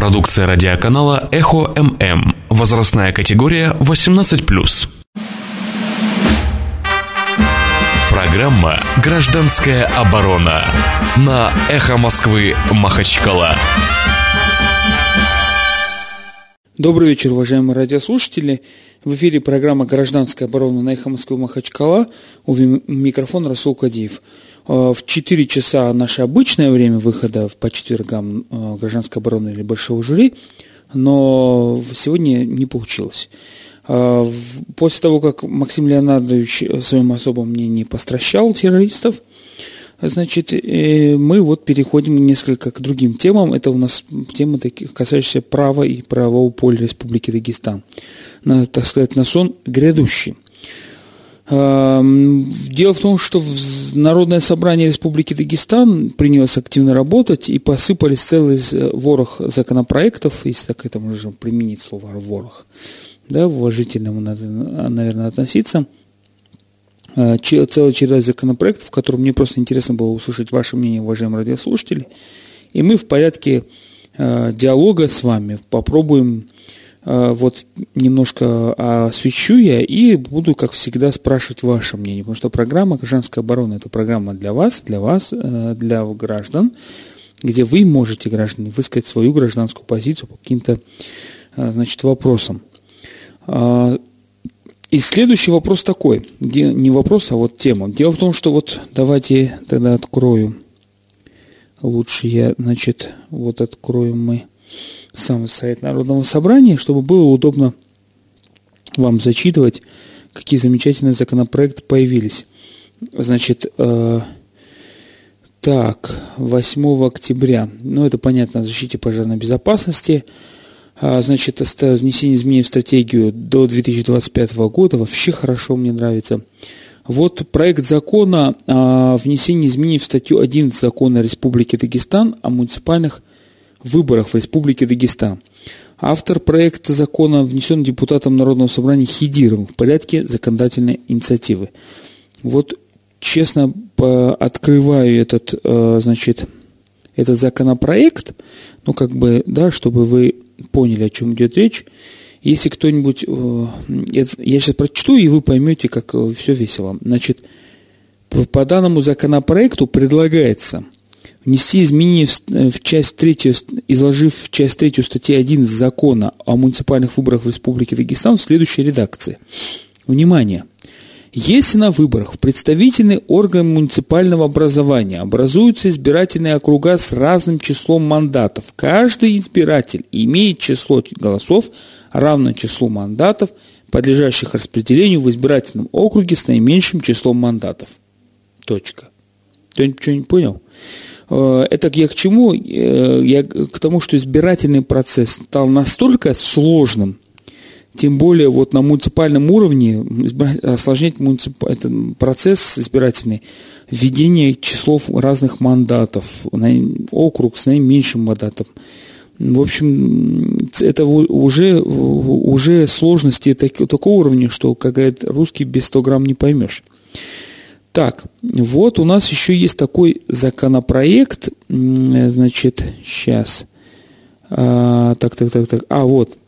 Продукция радиоканала «Эхо ММ». Возрастная категория 18+. Программа «Гражданская оборона» на «Эхо Москвы» Махачкала. Добрый вечер, уважаемые радиослушатели. В эфире программа «Гражданская оборона» на «Эхо Москвы» Махачкала. У микрофона Расул Кадиев. Э, в 4 часа наше обычное время выхода по четвергам э, гражданской обороны или большого жюри, но сегодня не получилось. Э, после того, как Максим Леонардович в своем особом мнении постращал террористов, значит, мы вот переходим несколько к другим темам. Это у нас темы, таких, касающиеся права и правового поля Республики Дагестан. На, так сказать, на сон грядущий. Эм, дело в том, что Народное собрание Республики Дагестан принялось активно работать и посыпались целый ворох законопроектов, если так это можно применить слово ворох, да, уважительному надо, наверное, относиться. Э, целая череда законопроектов, в котором мне просто интересно было услышать ваше мнение, уважаемые радиослушатели. И мы в порядке э, диалога с вами попробуем вот немножко освещу я и буду, как всегда, спрашивать ваше мнение, потому что программа «Гражданская оборона» – это программа для вас, для вас, э, для граждан, где вы можете, граждане, высказать свою гражданскую позицию по каким-то, э, значит, вопросам. И следующий вопрос такой, не вопрос, а вот тема. Дело в том, что вот давайте тогда открою, лучше я, значит, вот откроем мы сам сайт Народного собрания, чтобы было удобно вам зачитывать, какие замечательные законопроекты появились. Значит, э, так, 8 октября, ну это понятно, о защите пожарной безопасности, а, значит, внесение изменений в стратегию до 2025 года, вообще хорошо, мне нравится. Вот проект закона о внесении изменений в статью 11 закона Республики Дагестан о муниципальных выборах в Республике Дагестан. Автор проекта закона внесен депутатом Народного собрания Хидиром в порядке законодательной инициативы. Вот честно открываю этот, э, значит, этот законопроект, ну, как бы, да, чтобы вы поняли, о чем идет речь. Если кто-нибудь, э, я сейчас прочту, и вы поймете, как э, все весело. Значит, по данному законопроекту предлагается – внести изменения в, в часть третью, изложив в часть третью статьи 1 закона о муниципальных выборах в Республике Дагестан в следующей редакции. Внимание! Если на выборах в представительный орган муниципального образования образуются избирательные округа с разным числом мандатов, каждый избиратель имеет число голосов, равное числу мандатов, подлежащих распределению в избирательном округе с наименьшим числом мандатов. Точка. Кто-нибудь что-нибудь понял? Э, это я к чему? Э, я к тому, что избирательный процесс стал настолько сложным, тем более вот на муниципальном уровне осложнять муницип... этот процесс избирательный, введение числов разных мандатов, округ с наименьшим мандатом. В общем, это уже, уже сложности такого уровня, что, как говорят, русский без 100 грамм не поймешь. Так, вот у нас еще есть такой законопроект, значит, сейчас, а, так, так, так, так, а, вот,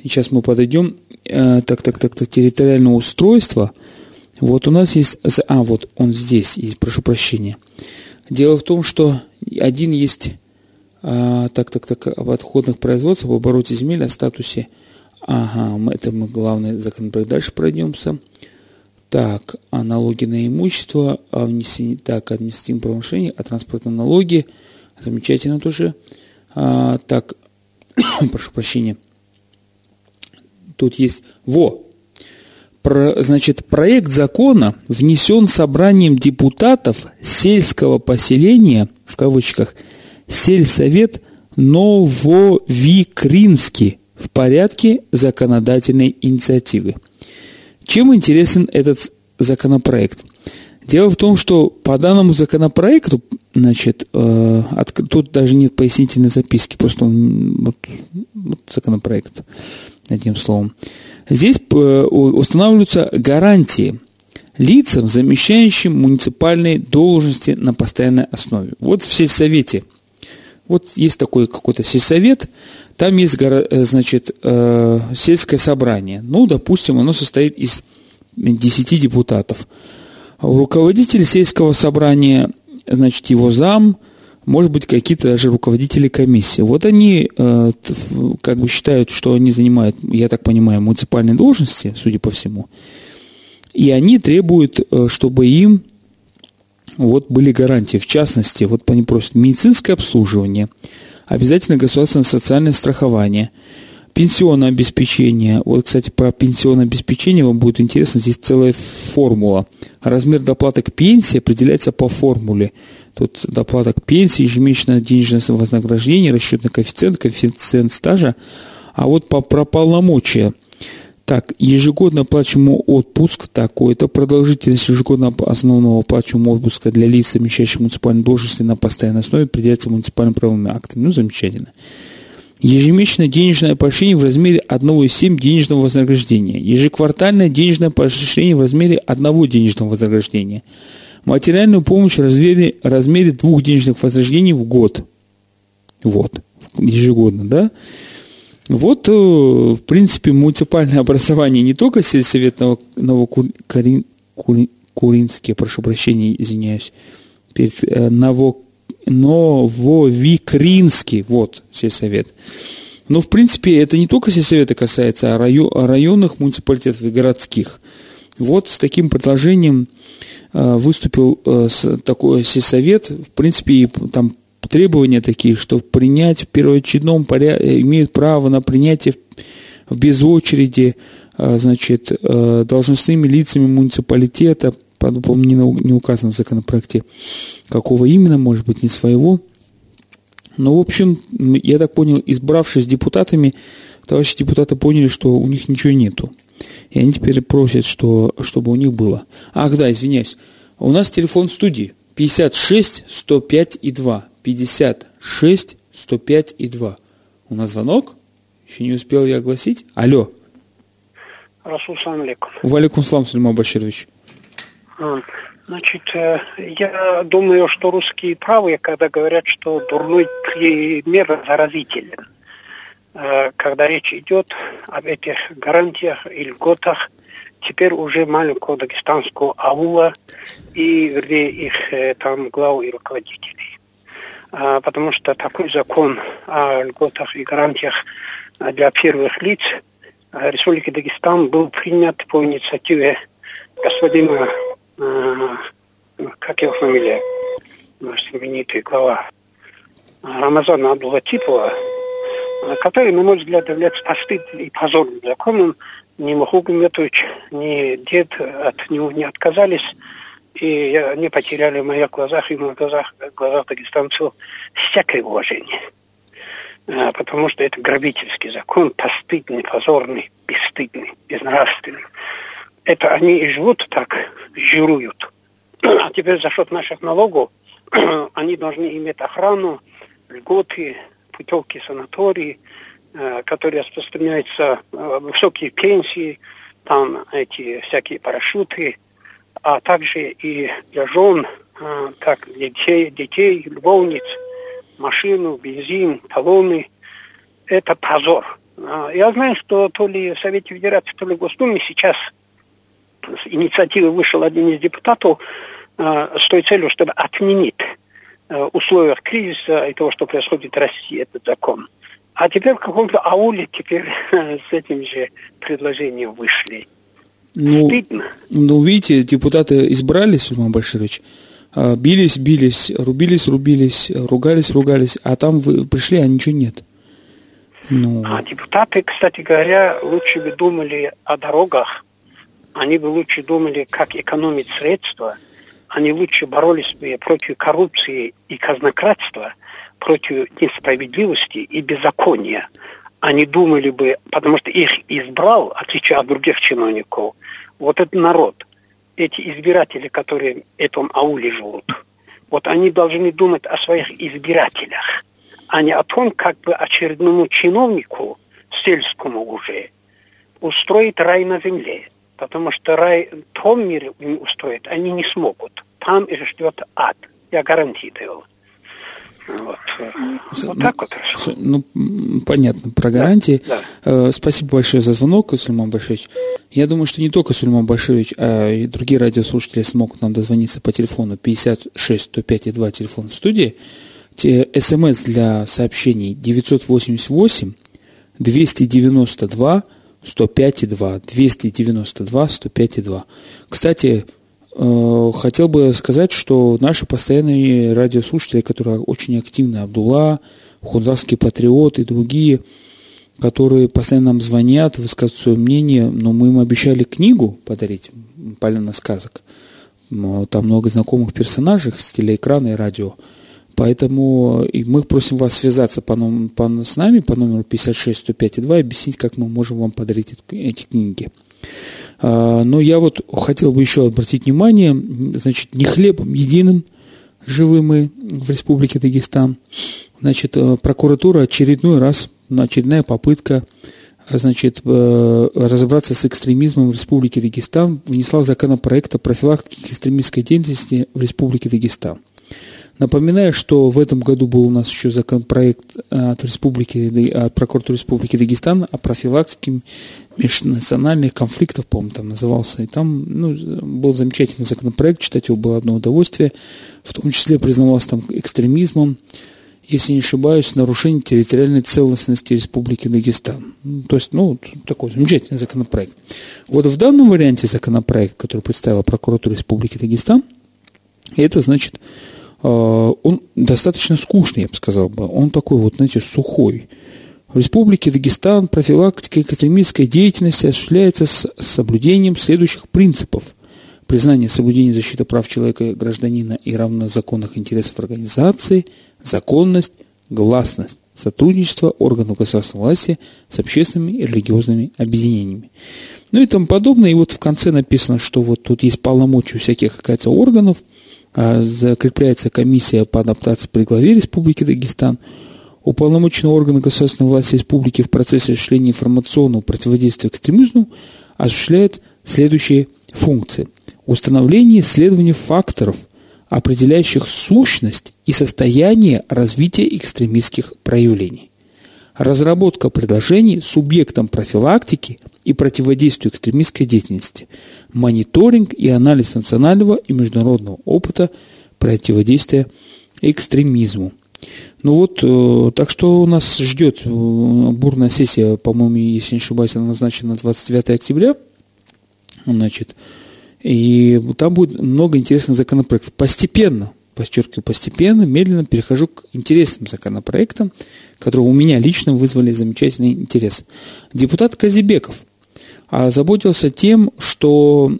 сейчас мы подойдем, а, так, так, так, так, территориальное устройство, вот у нас есть, а, вот он здесь, есть, прошу прощения. Дело в том, что один есть, а, так, так, так, об отходных производствах, об обороте земель, о статусе, ага, это мы главный законопроект, дальше пройдемся. Так, а налоги на имущество, а внесение, так, административные правонарушения, а транспортные налоги, замечательно тоже. А, так, прошу прощения. Тут есть, во, про, значит, проект закона внесен собранием депутатов сельского поселения, в кавычках, сельсовет Нововикринский в порядке законодательной инициативы. Чем интересен этот законопроект? Дело в том, что по данному законопроекту, значит, э, от, тут даже нет пояснительной записки, просто он, вот, вот законопроект, одним словом. Здесь э, устанавливаются гарантии лицам, замещающим муниципальные должности на постоянной основе. Вот в сельсовете, Вот есть такой какой-то сельсовет, там есть, значит, сельское собрание. Ну, допустим, оно состоит из 10 депутатов. Руководитель сельского собрания, значит, его зам – может быть, какие-то даже руководители комиссии. Вот они э, как бы считают, что они занимают, я так понимаю, муниципальные должности, судя по всему, и они требуют, э, чтобы им вот были гарантии. В частности, вот они просят медицинское обслуживание, обязательно государственное социальное страхование, пенсионное обеспечение. Вот, кстати, про пенсионное обеспечение вам будет интересно. Здесь целая формула. Размер доплаты к пенсии определяется по формуле – Тут доплата к пенсии, ежемесячное денежное вознаграждение, расчетный коэффициент, коэффициент стажа. А вот по, про полномочия. Так, ежегодно оплачиваемый отпуск такой-то, продолжительность ежегодно основного оплачиваемого отпуска для лиц, совмещающих муниципальные должности на постоянной основе, определяется муниципальными правовыми актами. Ну, замечательно. Ежемесячное денежное поощрение в размере 1,7 денежного вознаграждения. Ежеквартальное денежное поощрение в размере 1 денежного вознаграждения – материальную помощь в размере, размере двух денежных вознаграждений в год. Вот, ежегодно, да? Вот, э, в принципе, муниципальное образование не только сельсовет Новокуринский, прошу прощения, извиняюсь, э, Ново, Нововикринский, вот, сельсовет. Но, в принципе, это не только сельсовета касается, а районных муниципалитетов и городских. Вот с таким предложением Э, выступил такой сельсовет, в принципе, и там требования такие, что принять в первоочередном порядке, имеют право на принятие в без очереди, э, значит, должностными лицами муниципалитета, по-моему, не указано в законопроекте, какого именно, может быть, не своего. Но, в общем, я так понял, избравшись депутатами, товарищи депутаты поняли, что у них ничего нету. И они теперь просят, что, чтобы у них было. Ах, да, извиняюсь. У нас телефон студии 56 105 и 2. 56 105 и 2. У нас звонок? Еще не успел я огласить. Алло. Расул алейкум. Валикум салам, Сулейман Баширович. А, значит, э, я думаю, что русские правы, когда говорят, что дурной пример заразителен. Э, когда речь идет об этих гарантиях и льготах, теперь уже маленького дагестанского аула и, вернее, их э, там глав и руководителей. А, потому что такой закон о льготах и гарантиях для первых лиц э, Республики Дагестан был принят по инициативе господина, как его фамилия, наш знаменитый глава Рамазана Абдулатипова, который, на мой взгляд, является постыдным и позорным законом. Ни Махуг Метович, ни дед от него не отказались, и они потеряли в моих глазах и в глазах, в глазах дагестанцев всякое уважение. А, потому что это грабительский закон, постыдный, позорный, бесстыдный, безнравственный. Это они и живут так, жируют. А теперь за счет наших налогов они должны иметь охрану, льготы, путевки санатории, э, которые распространяются, э, высокие пенсии, там эти всякие парашюты, а также и для жен, э, так, детей, детей, любовниц, машину, бензин, талоны. Это позор. Я знаю, что то ли в Совете Федерации, то ли в Госдуме сейчас с инициативы вышел один из депутатов с той целью, чтобы отменить условиях кризиса и того, что происходит в России, этот закон. А теперь в каком-то ауле теперь с этим же предложением вышли. Ну, Стыдно. ну, видите, депутаты избрали, Сульман Баширович, а, бились, бились, рубились, рубились, ругались, ругались, а там вы пришли, а ничего нет. Ну... А депутаты, кстати говоря, лучше бы думали о дорогах, они бы лучше думали, как экономить средства – они лучше боролись бы против коррупции и казнократства, против несправедливости и беззакония. Они думали бы, потому что их избрал, отличие от других чиновников, вот этот народ, эти избиратели, которые в этом ауле живут, вот они должны думать о своих избирателях, а не о том, как бы очередному чиновнику, сельскому уже, устроить рай на земле потому что рай в том мире устроить они не смогут. Там их ждет ад. Я гарантирую. Вот, вот так вот. Ну, понятно, про гарантии. Да, да. Спасибо большое за звонок, Сульман Башевич. Я думаю, что не только Сульман Башевич, а и другие радиослушатели смогут нам дозвониться по телефону 56 105 и 2 телефон в студии. Те, СМС для сообщений 988 292 105 и 2. 292 105 и 2. Кстати, э, хотел бы сказать, что наши постоянные радиослушатели, которые очень активны, Абдулла, Хунзарский патриот и другие, которые постоянно нам звонят, высказывают свое мнение, но мы им обещали книгу подарить, «Полина сказок». Там много знакомых персонажей с телеэкрана и радио. Поэтому и мы просим вас связаться по, по, с нами по номеру 56 105 2 и объяснить, как мы можем вам подарить эти книги. А, но я вот хотел бы еще обратить внимание, значит, не хлебом единым живы мы в Республике Дагестан. Значит, э, прокуратура очередной раз, очередная попытка значит, э, разобраться с экстремизмом в Республике Дагестан внесла законопроект о профилактике экстремистской деятельности в Республике Дагестан. Напоминаю, что в этом году был у нас еще законопроект от, Республики, от прокуратуры Республики Дагестан о профилактике межнациональных конфликтов, по-моему, там назывался. И там ну, был замечательный законопроект, читать его было одно удовольствие. В том числе признавался там экстремизмом, если не ошибаюсь, нарушение территориальной целостности Республики Дагестан. То есть, ну, такой замечательный законопроект. Вот в данном варианте законопроект, который представила прокуратура Республики Дагестан, это значит он достаточно скучный, я бы сказал бы. Он такой вот, знаете, сухой. В Республике Дагестан профилактика экстремистской деятельности осуществляется с соблюдением следующих принципов. Признание соблюдения защиты прав человека и гражданина и равнозаконных интересов организации, законность, гласность, сотрудничество органов государственной власти с общественными и религиозными объединениями. Ну и тому подобное. И вот в конце написано, что вот тут есть полномочия всяких, оказывается, органов – а, закрепляется комиссия по адаптации при главе Республики Дагестан, уполномоченные органы государственной власти республики в процессе осуществления информационного противодействия экстремизму осуществляют следующие функции. Установление и исследование факторов, определяющих сущность и состояние развития экстремистских проявлений. Разработка предложений субъектам профилактики и противодействию экстремистской деятельности – мониторинг и анализ национального и международного опыта противодействия экстремизму. Ну вот, э, так что у нас ждет э, бурная сессия, по-моему, если не ошибаюсь, она назначена на 29 октября. Значит, и там будет много интересных законопроектов. Постепенно, подчеркиваю, постепенно, медленно перехожу к интересным законопроектам, которые у меня лично вызвали замечательный интерес. Депутат Казибеков – заботился тем, что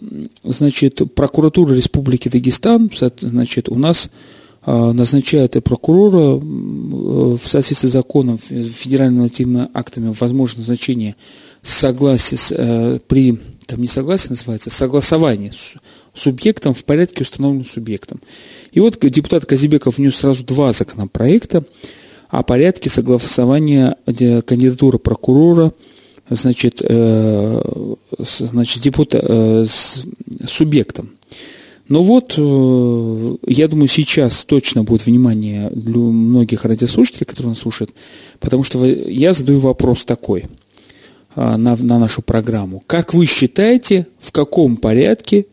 значит, прокуратура Республики Дагестан значит, у нас а, назначает и прокурора в соответствии с законом, федеральными нормативными актами возможно назначение согласия с, э, при, там не согласие называется, согласование субъектом в порядке, установленным субъектом. И вот депутат Казибеков внес сразу два законопроекта о порядке согласования кандидатуры прокурора – значит, э, значит депута, э, с субъектом. Но вот, э, я думаю, сейчас точно будет внимание для многих радиослушателей, которые нас слушают, потому что я задаю вопрос такой на, на нашу программу. Как вы считаете, в каком порядке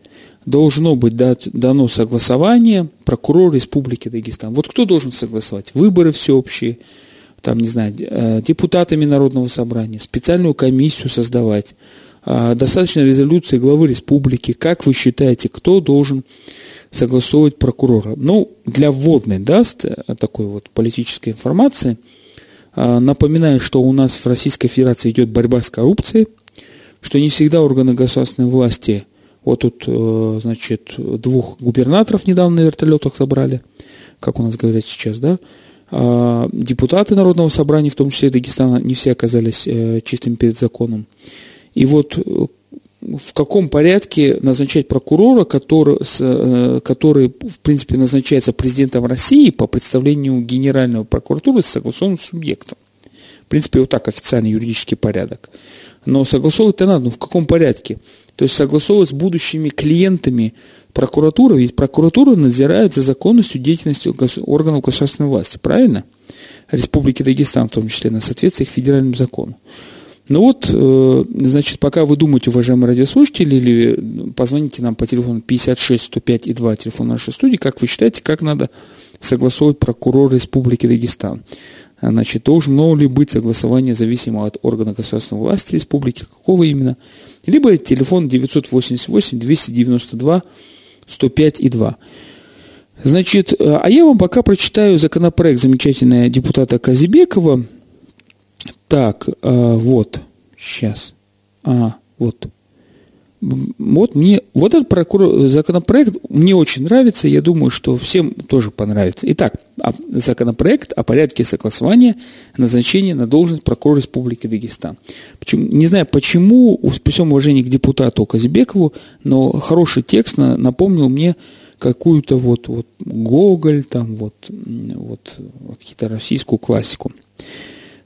должно быть дано согласование прокурора Республики Дагестан? Вот кто должен согласовать? Выборы всеобщие, там, не знаю, э, депутатами Народного собрания, специальную комиссию создавать, а, достаточно резолюции главы республики. Как вы считаете, кто должен согласовывать прокурора? Ну, для вводной даст э, такой вот политической информации. А, напоминаю, что у нас в Российской Федерации идет борьба с коррупцией, что не всегда органы государственной власти, вот тут, э, значит, двух губернаторов недавно на вертолетах забрали, как у нас говорят сейчас, да, а, депутаты Народного собрания, в том числе Дагестана, не все оказались э, чистыми перед законом. И вот э, в каком порядке назначать прокурора, который, который, в принципе, назначается президентом России по представлению Генерального прокуратуры с согласованным субъектом. В принципе, вот так официальный юридический порядок. Но согласовывать-то надо, но в каком порядке? То есть согласовывать с будущими клиентами прокуратуры, ведь прокуратура надзирает за законностью деятельности органов государственной власти, правильно? Республики Дагестан, в том числе, на соответствие их федеральному закону. Ну вот, э, значит, пока вы думаете, уважаемые радиослушатели, или позвоните нам по телефону 56 105 и 2, телефон нашей студии, как вы считаете, как надо согласовывать прокурор Республики Дагестан? Значит, должно ли быть согласование зависимо от органа государственной власти республики, какого именно? Либо телефон 988 292 105 и 2. Значит, э, а я вам пока прочитаю законопроект замечательного депутата Казибекова, так, э, вот, сейчас. А, вот. Вот мне, вот этот прокурор, законопроект мне очень нравится, я думаю, что всем тоже понравится. Итак, законопроект о порядке согласования назначения на должность прокурора Республики Дагестан. Почему, не знаю почему, при всем уважении к депутату Казибекову, но хороший текст напомнил мне какую-то вот, вот Гоголь, там вот, вот какие-то российскую классику.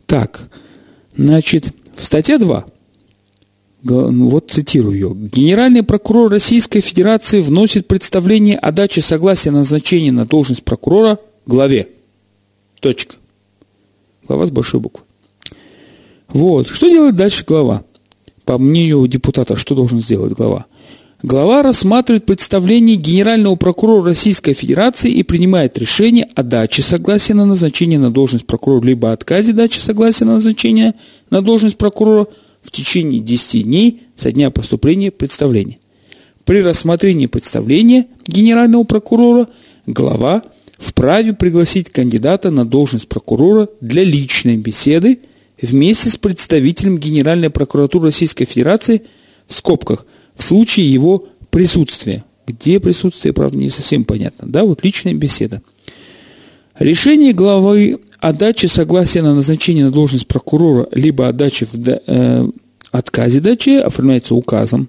Так, Значит, в статье 2, ну, вот цитирую ее, Генеральный прокурор Российской Федерации вносит представление о даче согласия на назначение на должность прокурора главе. Точка. Глава с большой буквы. Вот. Что делает дальше глава? По мнению депутата, что должен сделать глава? Глава рассматривает представление Генерального прокурора Российской Федерации и принимает решение о даче согласия на назначение на должность прокурора либо отказе дачи согласия на назначение на должность прокурора в течение 10 дней со дня поступления представления. При рассмотрении представления Генерального прокурора глава вправе пригласить кандидата на должность прокурора для личной беседы вместе с представителем Генеральной прокуратуры Российской Федерации в скобках – в случае его присутствия. Где присутствие, правда, не совсем понятно. Да, вот личная беседа. Решение главы о согласия на назначение на должность прокурора, либо о в э, отказе дачи оформляется указом.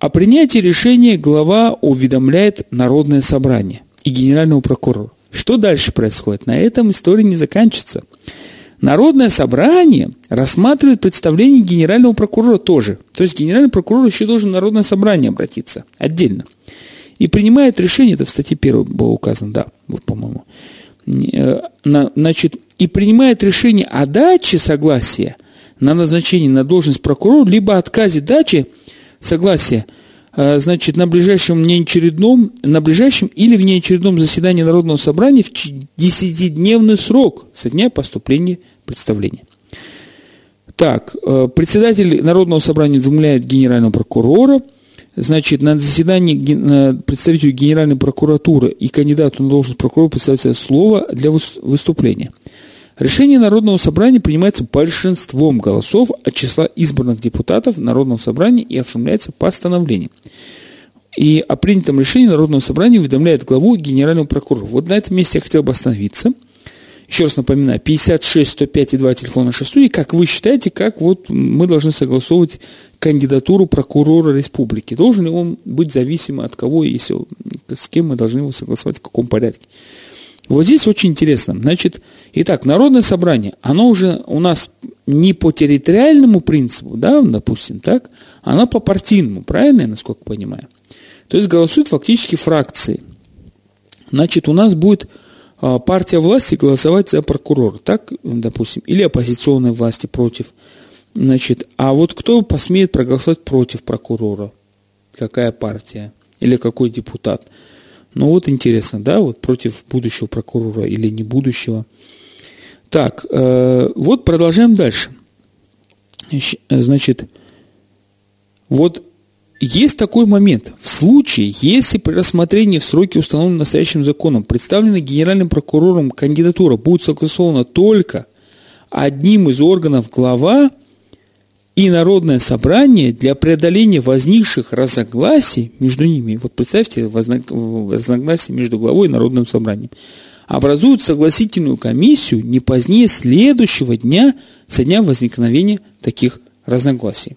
О принятии решения глава уведомляет Народное собрание и генерального прокурора. Что дальше происходит? На этом история не заканчивается. Народное собрание рассматривает представление генерального прокурора тоже. То есть генеральный прокурор еще должен в Народное собрание обратиться отдельно. И принимает решение, это в статье 1 было указано, да, вот, по-моему. Э, значит, и принимает решение о даче согласия на назначение на должность прокурора, либо отказе дачи согласия – Э, значит, на ближайшем неочередном, на ближайшем или в неочередном заседании Народного собрания в 10-дневный срок со дня поступления представления. Так, э, председатель Народного собрания уведомляет генерального прокурора, значит, на заседании представителю Генеральной прокуратуры и кандидату на должность прокурора представляется слово для выступления – Решение Народного собрания принимается большинством голосов от числа избранных депутатов Народного собрания и оформляется постановлением. И о принятом решении Народного собрания уведомляет главу генерального прокурора. Вот на этом месте я хотел бы остановиться. Еще раз напоминаю, 56 105 и 2 телефона 6 и как вы считаете, как вот мы должны согласовывать кандидатуру прокурора республики? Должен ли он быть зависим от кого, если с кем мы должны его согласовать, в каком порядке? Вот здесь очень интересно. Значит, итак, народное собрание, оно уже у нас не по территориальному принципу, да, допустим, так, оно по партийному, правильно я насколько понимаю? То есть голосуют фактически фракции. Значит, у нас будет партия власти голосовать за прокурора, так, допустим, или оппозиционной власти против. Значит, а вот кто посмеет проголосовать против прокурора? Какая партия? Или какой депутат? Ну вот интересно, да, вот против будущего прокурора или не будущего. Так, э, вот продолжаем дальше. Значит, вот есть такой момент. В случае, если при рассмотрении в сроке, установленном настоящим законом, представленная генеральным прокурором кандидатура будет согласована только одним из органов глава, и народное собрание для преодоления возникших разногласий между ними, вот представьте, разногласия между главой и народным собранием, образуют согласительную комиссию не позднее следующего дня со дня возникновения таких разногласий.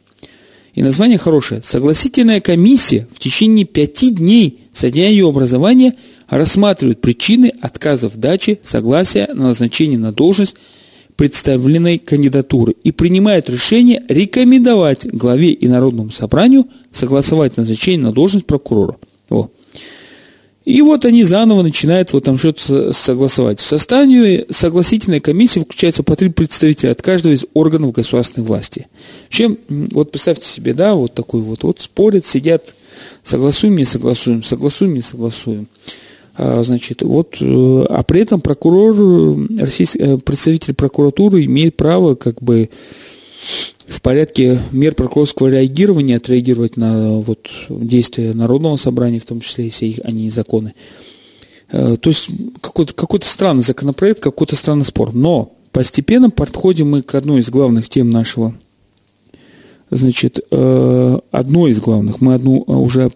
И название хорошее. Согласительная комиссия в течение пяти дней со дня ее образования рассматривает причины отказа в даче согласия на назначение на должность представленной кандидатуры и принимает решение рекомендовать главе и Народному собранию согласовать назначение на должность прокурора. И вот они заново начинают вот там что-то согласовать. В составе согласительной комиссии включается по три представителя от каждого из органов государственной власти. Чем, вот представьте себе, да, вот такой вот, вот спорят, сидят, согласуем, не согласуем, согласуем, не согласуем. А, значит, вот, э, а при этом прокурор, российский, э, представитель прокуратуры имеет право как бы в порядке мер прокурорского реагирования отреагировать на вот, действия Народного собрания, в том числе, если они законы. Э, то есть какой-то какой странный законопроект, какой-то странный спор. Но постепенно подходим мы к одной из главных тем нашего. Значит, одной из главных, мы одну уже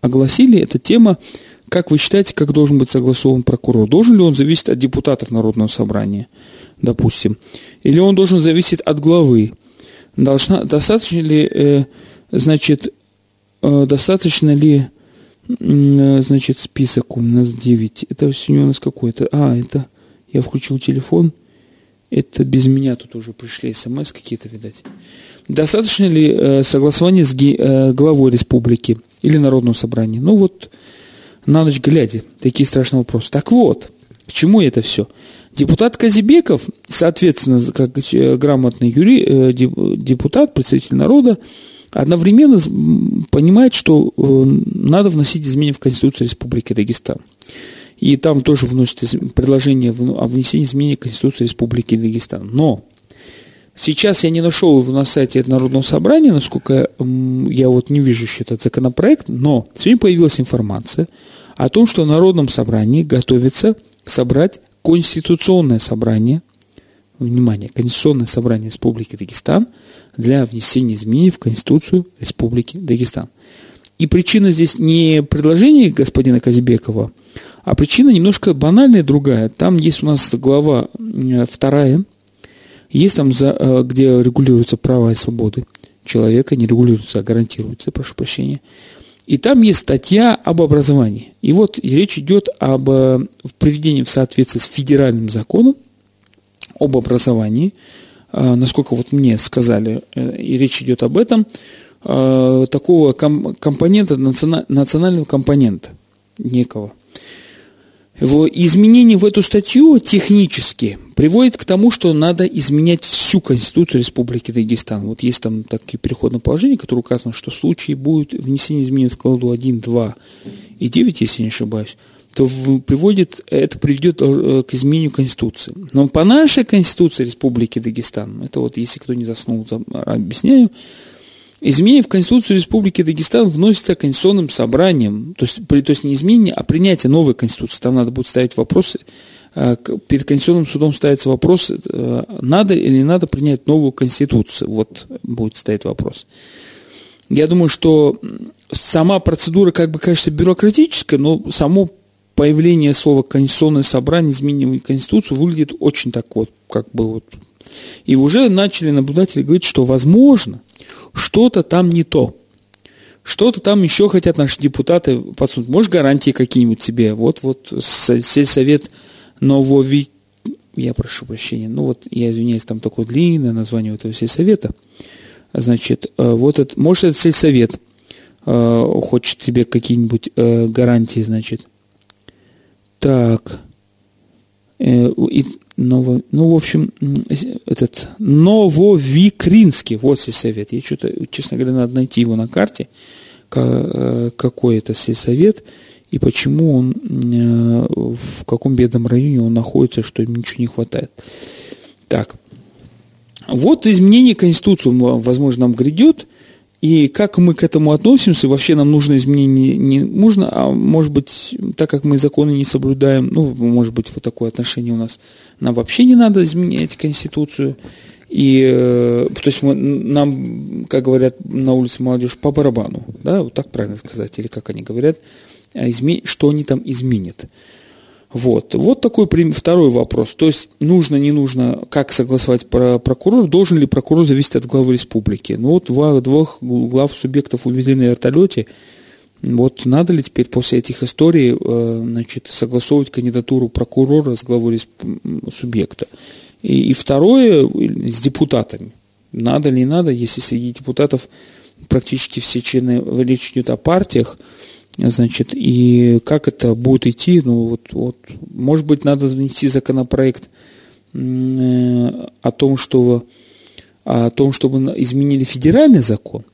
огласили, это тема как вы считаете, как должен быть согласован прокурор? Должен ли он зависеть от депутатов Народного собрания, допустим? Или он должен зависеть от главы? Должна, достаточно ли, э, значит, э, достаточно ли, э, значит, список у нас 9? Это сегодня у нас какой-то? А, это я включил телефон. Это без меня тут уже пришли смс какие-то, видать. Достаточно ли э, согласования с ги, э, главой республики или Народного собрания? Ну вот, на ночь глядя. Такие страшные вопросы. Так вот, к чему это все? Депутат Казибеков, соответственно, как грамотный юри, э, депутат, представитель народа, одновременно понимает, что э, надо вносить изменения в Конституцию Республики Дагестан. И там тоже вносит предложение о внесении изменений в Конституцию Республики Дагестан. Но сейчас я не нашел его на сайте Народного собрания, насколько я вот не вижу еще этот законопроект, но сегодня появилась информация – о том, что в Народном собрании готовится собрать Конституционное собрание, внимание, Конституционное собрание Республики Дагестан для внесения изменений в Конституцию Республики Дагестан. И причина здесь не предложение господина Казибекова, а причина немножко банальная другая. Там есть у нас глава вторая, есть там, э, где регулируются права и свободы человека, не регулируются, а гарантируются, прошу прощения. И там есть статья об образовании. И вот речь идет об э, приведении в соответствии с федеральным законом об образовании, э, насколько вот мне сказали, э, и речь идет об этом, такого компонента, национального компонента некого – изменение в эту статью технически приводит к тому, что надо изменять всю Конституцию Республики Дагестан. Вот есть там такие переходное положение, которое указано, что в случае будет внесение изменений в кладу 1, 2 и 9, если не ошибаюсь, то приводит, это приведет э, к изменению Конституции. Но по нашей Конституции Республики Дагестан, это вот если кто не заснул, объясняю, Изменение в Конституцию Республики Дагестан вносится конституционным собранием, то есть, то есть не изменение, а принятие новой Конституции. Там надо будет ставить вопросы, э, перед Конституционным судом ставится вопрос, э, надо или не надо принять новую Конституцию. Вот будет стоять вопрос. Я думаю, что сама процедура, как бы, кажется, бюрократическая, но само появление слова «конституционное собрание», изменение Конституцию выглядит очень так вот, как бы вот. И уже начали наблюдатели говорить, что возможно – что-то там не то. Что-то там еще хотят наши депутаты подсунуть. Может, гарантии какие-нибудь тебе. Вот, вот сельсовет Новови... Я прошу прощения. Ну вот, я извиняюсь, там такое длинное название этого сельсовета. Значит, э, вот это, может, это сельсовет э, хочет тебе какие-нибудь э, гарантии, значит. Так. И Ново, ну, в общем, этот Нововикринский, вот сельсовет. Я что-то, честно говоря, надо найти его на карте, э, какой это сельсовет, и почему он, э, в каком бедном районе он находится, что им ничего не хватает. Так, вот изменение Конституции, возможно, нам грядет, и как мы к этому относимся, вообще нам нужно изменение не нужно, а может быть, так как мы законы не соблюдаем, ну, может быть, вот такое отношение у нас, нам вообще не надо изменять Конституцию. И, э, то есть мы, нам, как говорят на улице молодежь, по барабану, да, вот так правильно сказать, или как они говорят, а что они там изменят. Вот. Вот такой второй вопрос. То есть нужно, не нужно, как согласовать про прокурор, должен ли прокурор зависеть от главы республики. Ну вот два, двух глав субъектов увезли на вертолете, Вот надо ли теперь после этих историй э, значит, согласовывать кандидатуру прокурора с главой субъекта? И, и второе, с депутатами. Надо ли не надо, если среди депутатов практически все члены, речь идет о партиях, значит, и как это будет идти, ну вот, вот может быть, надо внести законопроект э, о том, что о том, чтобы изменили федеральный закон.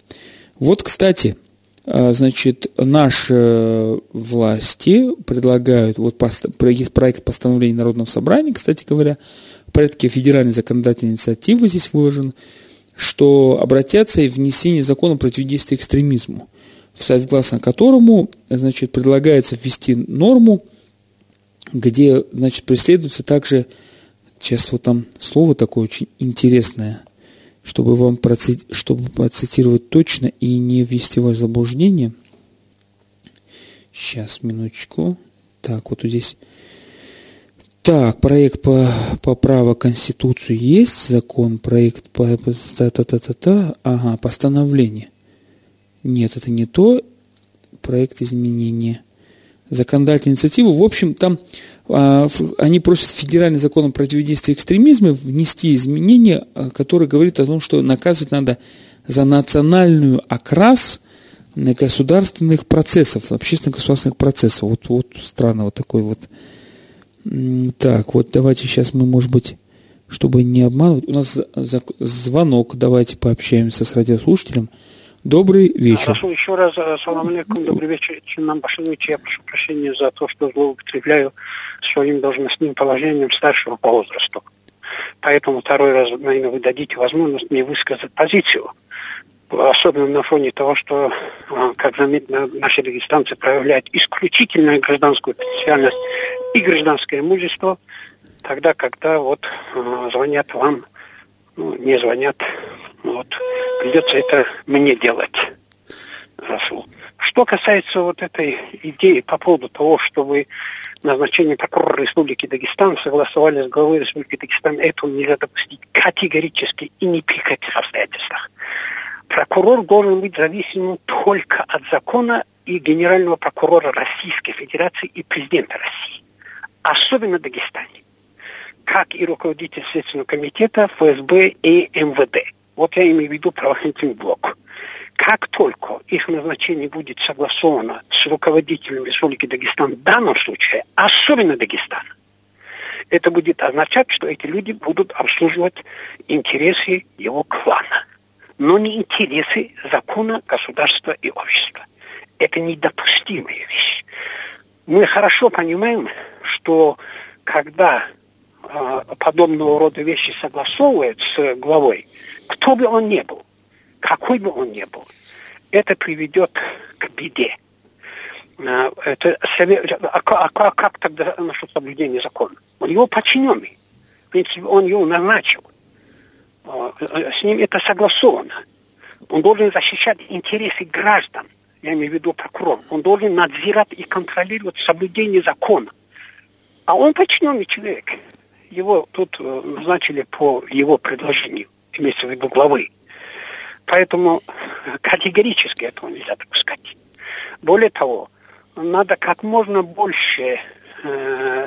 Вот, кстати, а, значит, наши власти предлагают, вот есть проект постановления Народного собрания, кстати говоря, в порядке федеральной законодательной инициативы здесь выложен, что обратятся и внесение закона противодействия экстремизму, согласно которому, значит, предлагается ввести норму, где, значит, преследуется также, сейчас вот там слово такое очень интересное, чтобы вам процити... чтобы процитировать точно и не ввести вас в заблуждение. Сейчас, минуточку. Так, вот здесь. Так, проект по, по праву Конституцию есть, закон, проект по та-та-та-та-та, ага, постановление. Нет, это не то, проект изменения законодательной инициативы. В общем, там а, они просят федеральный закон о противодействии экстремизму внести изменения, а, которые говорят о том, что наказывать надо за национальную окрас государственных процессов, общественно-государственных процессов. Вот, вот странно вот такой вот. Так, вот давайте сейчас мы, может быть, чтобы не обманывать, у нас звонок, давайте пообщаемся с радиослушателем. Добрый вечер. Хорошо, еще раз, э, салам алейкум, добрый вечер. Нам Я прошу прощения за то, что злоупотребляю своим должностным положением старшего по возрасту. Поэтому второй раз, наверное, вы дадите возможность мне высказать позицию. Особенно на фоне того, что, э, как заметно, наши дагестанцы проявляют исключительную гражданскую специальность и гражданское мужество, тогда, когда вот э, звонят вам, ну, не звонят вот. Придется это мне делать. Расул. Что касается вот этой идеи по поводу того, что вы назначение прокурора Республики Дагестан согласовали с главой Республики Дагестан, этого нельзя допустить категорически и ни при каких обстоятельствах. Прокурор должен быть зависимым только от закона и генерального прокурора Российской Федерации и президента России. Особенно Дагестане. Как и руководитель Следственного комитета, ФСБ и МВД. Вот я имею в виду правоохранительный блок. Как только их назначение будет согласовано с руководителем Республики Дагестан в данном случае, особенно Дагестана, это будет означать, что эти люди будут обслуживать интересы его клана, но не интересы закона, государства и общества. Это недопустимая вещь. Мы хорошо понимаем, что когда э, подобного рода вещи согласовывают с главой, кто бы он ни был, какой бы он ни был, это приведет к беде. А, это, а, а, а как тогда насчет соблюдения закона? Он его подчиненный. В принципе, он его назначил. А, с ним это согласовано. Он должен защищать интересы граждан. Я имею в виду прокурор. Он должен надзирать и контролировать соблюдение закона. А он подчиненный человек. Его тут э, назначили по его предложению имеется в главы. Поэтому категорически этого нельзя допускать. Более того, надо как можно больше э,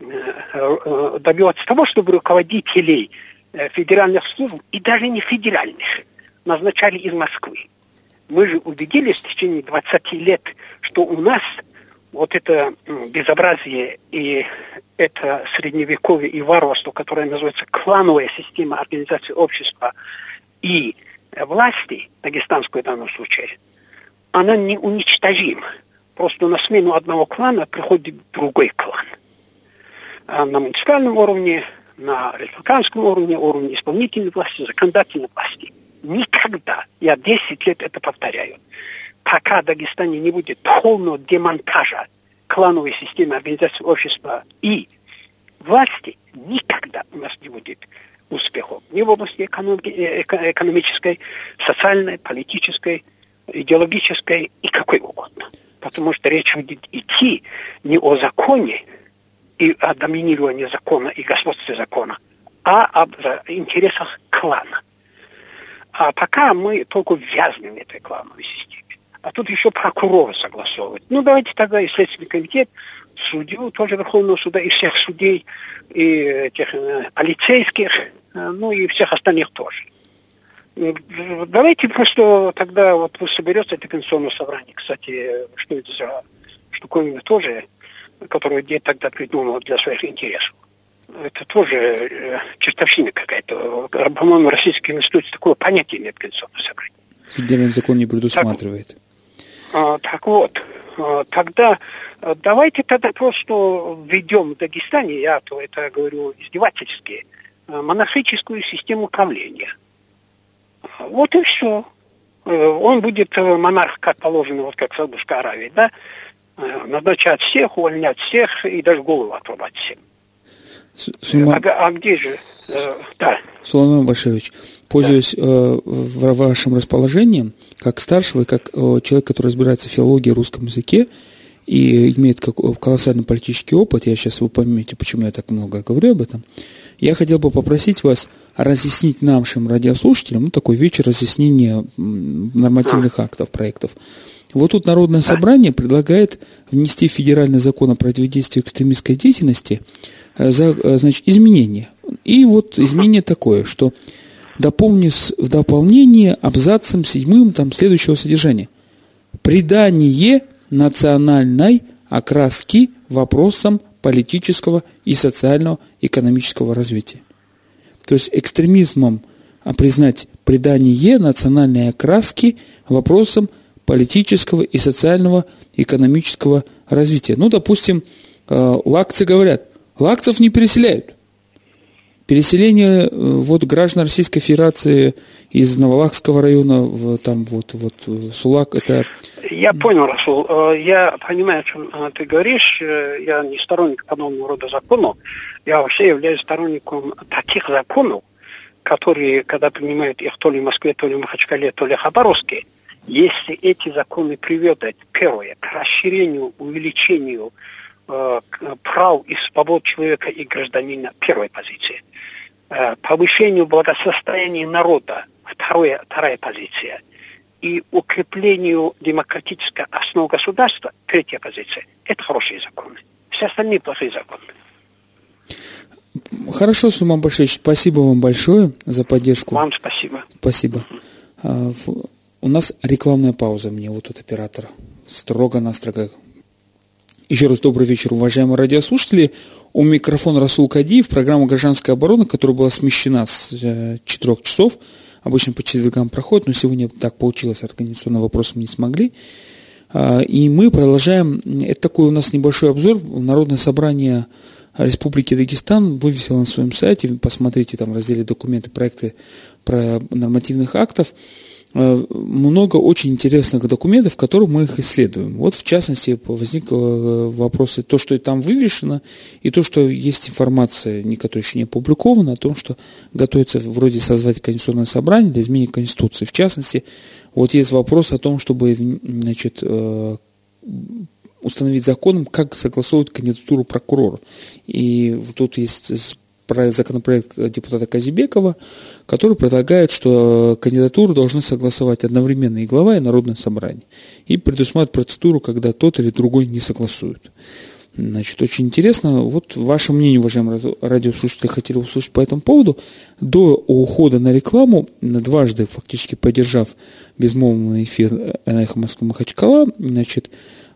э, добиваться того, чтобы руководителей э, федеральных служб, и даже не федеральных, назначали из Москвы. Мы же убедились в течение 20 лет, что у нас вот это безобразие и это средневековье и варварство, которое называется клановая система организации общества и власти, дагестанской в данном случае, она неуничтожима. Просто на смену одного клана приходит другой клан. А на муниципальном уровне, на республиканском уровне, уровне исполнительной власти, законодательной власти. Никогда, я 10 лет это повторяю, пока в Дагестане не будет полного демонтажа клановой системы организации общества и власти, никогда у нас не будет успехов ни в области экономи- экономической, социальной, политической, идеологической и какой угодно. Потому что речь будет идти не о законе и о доминировании закона и господстве закона, а об интересах клана. А пока мы только вязнем в этой клановой системе. А тут еще прокурора согласовывать. Ну, давайте тогда и Следственный комитет, судью тоже Верховного суда, и всех судей, и этих э, полицейских, э, ну и всех остальных тоже. Давайте просто тогда вот пусть соберется это пенсионное собрание. Кстати, что это за штуковина тоже, которую дед тогда придумал для своих интересов. Это тоже э, чертовщина какая-то. По-моему, Российский институт такое понятие нет пенсионного собрания. Федеральный закон не предусматривает. Так, так вот, а, тогда а, давайте тогда просто введем в Дагестане, я то это говорю издевательски, монархическую систему управления. Вот и все. Э, он будет э, монарх, как положено, вот как в Саудовской Аравии, да? Э, назначать всех, увольнять всех и даже голову отрубать всем. Сулейман... А, а где же? Да. Сулейман Башевич, пользуясь да. э, вашим расположением, как старшего и как э, человек, который разбирается в филологии, русском языке и имеет колоссальный политический опыт, я сейчас вы поймете, почему я так много говорю об этом, я хотел бы попросить вас разъяснить нашим радиослушателям, ну, такой вечер разъяснения нормативных актов, проектов. Вот тут Народное собрание предлагает внести в федеральный закон о противодействии экстремистской деятельности э, э, значит, изменения. И вот изменение такое, что дополни в дополнение абзацем седьмым там следующего содержания. Придание национальной окраски вопросам политического и социального экономического развития. То есть экстремизмом признать придание национальной окраски вопросам политического и социального экономического развития. Ну, допустим, э, лакцы говорят, лакцев не переселяют. Переселение э, вот граждан Российской Федерации из Новолакского района в там вот вот Сулак это. Я понял, Расул. Э, я понимаю, о чем э, ты говоришь. Я не сторонник подобного рода законов. Я вообще являюсь сторонником таких законов, которые, когда принимают их то ли в Москве, то ли в Махачкале, то ли в Хабаровске, если эти законы приведут, первое, к расширению, увеличению э, прав и свобод человека и гражданина, первой позиции. Э, повышению благосостояния народа, второе, вторая позиция, и укреплению демократической основы государства, третья позиция. Это хорошие законы. Все остальные плохие законы. Хорошо, Сулейман Башевич, спасибо вам большое за поддержку. Вам спасибо. Спасибо. А, у нас рекламная пауза, мне вот тут оператор строго-настрого. Еще раз добрый вечер, уважаемые радиослушатели. У микрофона Расул Кадиев, программа «Гражданская оборона», которая была смещена с 4 э, часов. Обычно по четвергам проходит, но сегодня так получилось, организационным вопросом не смогли. А, и мы продолжаем, это такой у нас небольшой обзор, Народное собрание Республики Дагестан вывесило на своем сайте, посмотрите там в разделе документы, проекты про нормативных актов. Э, много очень интересных документов, в которых мы их исследуем. Вот, в частности, возник э, вопрос, то, что там вывешено, и то, что есть информация, которая еще не опубликована, о том, что готовится вроде созвать Конституционное собрание для изменения Конституции. В частности, вот есть вопрос о том, чтобы значит, э, установить законом, как согласовывать кандидатуру прокурора. И тут есть законопроект депутата Казибекова, который предлагает, что кандидатуру должны согласовать одновременно и глава, и Народное собрание. И предусматривает процедуру, когда тот или другой не согласуют. Значит, очень интересно. Вот ваше мнение, уважаемые радиослушатели, хотели услышать по этому поводу. До ухода на рекламу, дважды фактически поддержав безмолвный эфир «Эхо Москвы Махачкала», значит,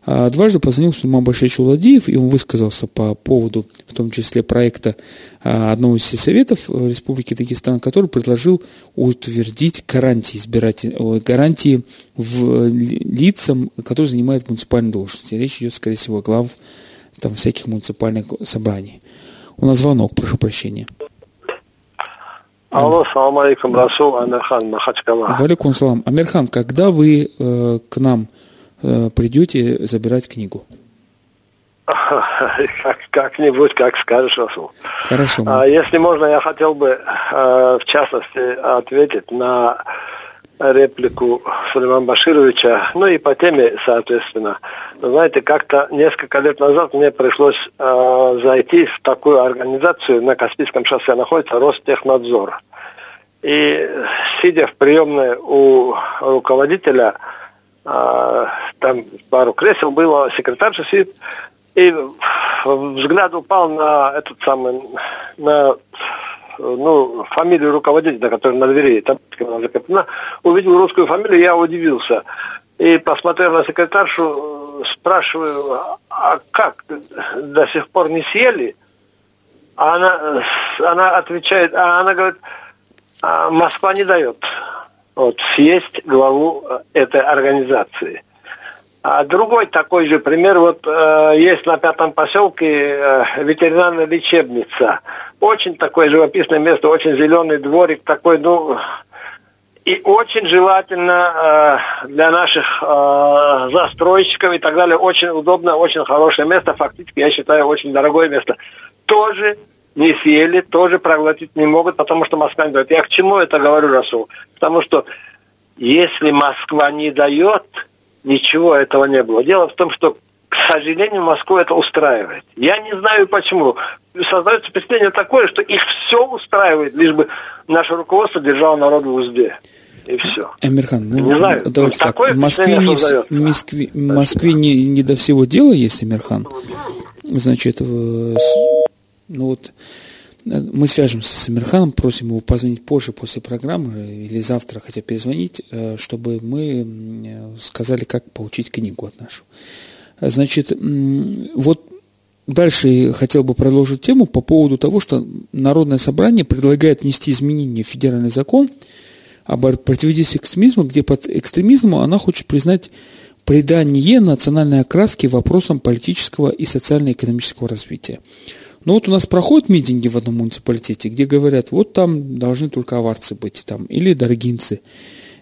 дважды позвонил Сулейман Башевич Уладиев, и он высказался по поводу, в том числе, проекта а, одного из советов Республики Дагестан, который предложил утвердить гарантии избирателей, гарантии в лицам, которые занимают муниципальные должности. Речь идет, скорее всего, о глав там, всяких муниципальных собраний. У нас звонок, прошу прощения. Алло, салам алейкум, Расул Амирхан, Махачкала. Валикум салам. Амирхан, когда вы э, к нам Э, придете забирать книгу? Как, как-нибудь, как скажешь, Расул. Хорошо. А, если можно, я хотел бы, э, в частности, ответить на реплику Сулеймана Башировича, ну и по теме, соответственно. Знаете, как-то несколько лет назад мне пришлось э, зайти в такую организацию, на Каспийском шоссе находится Ростехнадзор. И сидя в приемной у руководителя, а, там пару кресел было, секретарша сидит, и взгляд упал на этот самый, на ну, фамилию руководителя, который на двери табличка была закреплена, увидел русскую фамилию, я удивился. И посмотрел на секретаршу, спрашиваю, а как, до сих пор не съели? А она, она отвечает, а она говорит, а Москва не дает вот, съесть главу этой организации. А другой такой же пример, вот э, есть на пятом поселке э, ветеринарная лечебница. Очень такое живописное место, очень зеленый дворик такой, ну, и очень желательно э, для наших э, застройщиков и так далее, очень удобно, очень хорошее место, фактически, я считаю, очень дорогое место. Тоже не съели, тоже проглотить не могут, потому что Москва не дает. Я к чему это говорю, Расул? Потому что если Москва не дает, ничего этого не было. Дело в том, что, к сожалению, Москву это устраивает. Я не знаю почему. Создается впечатление такое, что их все устраивает, лишь бы наше руководство держало народ в узде. И все. Амирхан, ну, не знаю, давайте так, в Москве, не, в Москве, Москве не, не до всего дела есть, Амирхан. Значит, в, ну вот, мы свяжемся с Амирханом, просим его позвонить позже после программы или завтра хотя перезвонить, э, чтобы мы сказали, как получить книгу от нашу. Значит, вот дальше хотел бы продолжить тему по поводу того, что Народное собрание предлагает внести изменения в федеральный закон об противодействии экстремизму, где под экстремизмом она хочет признать придание национальной окраски вопросам политического и социально-экономического развития. Ну, вот у нас проходят митинги в одном муниципалитете, где говорят, вот там должны только аварцы быть, там, или даргинцы.